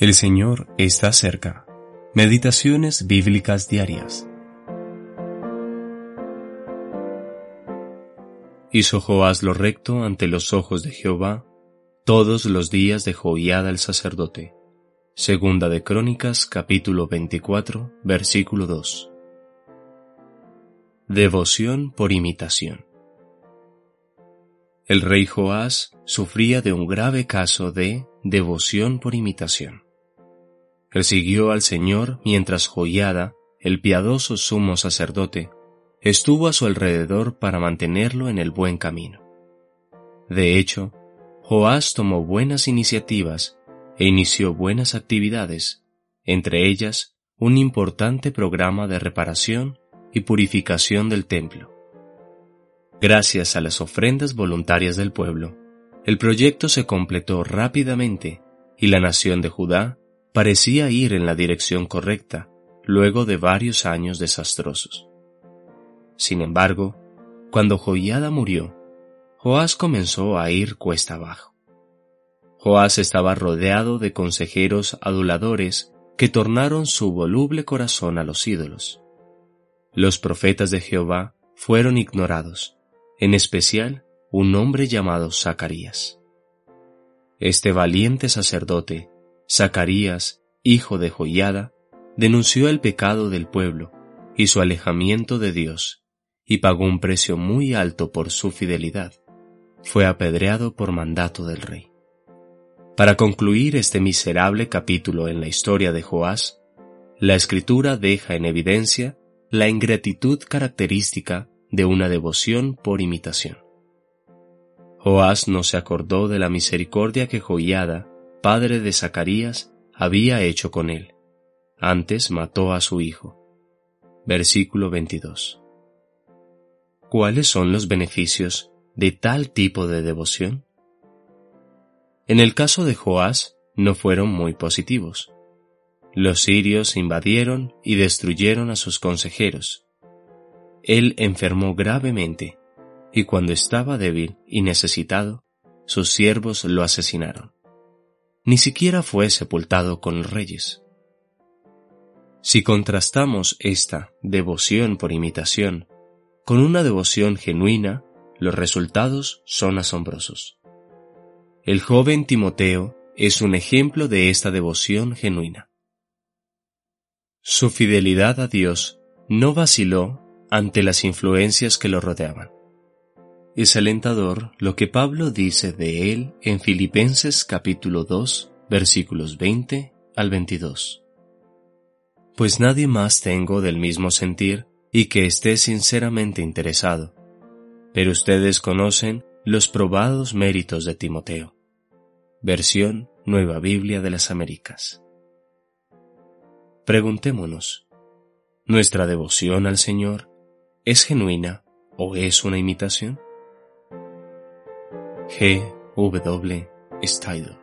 El Señor está cerca. Meditaciones bíblicas diarias. Hizo Joás lo recto ante los ojos de Jehová todos los días de Joiada el sacerdote. Segunda de Crónicas capítulo 24 versículo 2. Devoción por imitación. El rey Joás sufría de un grave caso de devoción por imitación. Persiguió al Señor mientras Joiada, el piadoso sumo sacerdote, estuvo a su alrededor para mantenerlo en el buen camino. De hecho, Joás tomó buenas iniciativas e inició buenas actividades, entre ellas un importante programa de reparación y purificación del templo. Gracias a las ofrendas voluntarias del pueblo, el proyecto se completó rápidamente y la nación de Judá parecía ir en la dirección correcta luego de varios años desastrosos. Sin embargo, cuando Joiada murió, Joás comenzó a ir cuesta abajo. Joás estaba rodeado de consejeros aduladores que tornaron su voluble corazón a los ídolos. Los profetas de Jehová fueron ignorados, en especial un hombre llamado Zacarías. Este valiente sacerdote Zacarías, hijo de Joiada, denunció el pecado del pueblo y su alejamiento de Dios, y pagó un precio muy alto por su fidelidad. Fue apedreado por mandato del rey. Para concluir este miserable capítulo en la historia de Joás, la escritura deja en evidencia la ingratitud característica de una devoción por imitación. Joás no se acordó de la misericordia que Joiada padre de Zacarías, había hecho con él. Antes mató a su hijo. Versículo 22. ¿Cuáles son los beneficios de tal tipo de devoción? En el caso de Joás, no fueron muy positivos. Los sirios invadieron y destruyeron a sus consejeros. Él enfermó gravemente, y cuando estaba débil y necesitado, sus siervos lo asesinaron ni siquiera fue sepultado con los reyes. Si contrastamos esta devoción por imitación con una devoción genuina, los resultados son asombrosos. El joven Timoteo es un ejemplo de esta devoción genuina. Su fidelidad a Dios no vaciló ante las influencias que lo rodeaban. Es alentador lo que Pablo dice de él en Filipenses capítulo 2, versículos 20 al 22. Pues nadie más tengo del mismo sentir y que esté sinceramente interesado, pero ustedes conocen los probados méritos de Timoteo. Versión Nueva Biblia de las Américas. Preguntémonos, ¿nuestra devoción al Señor es genuina o es una imitación? G. W. Stidle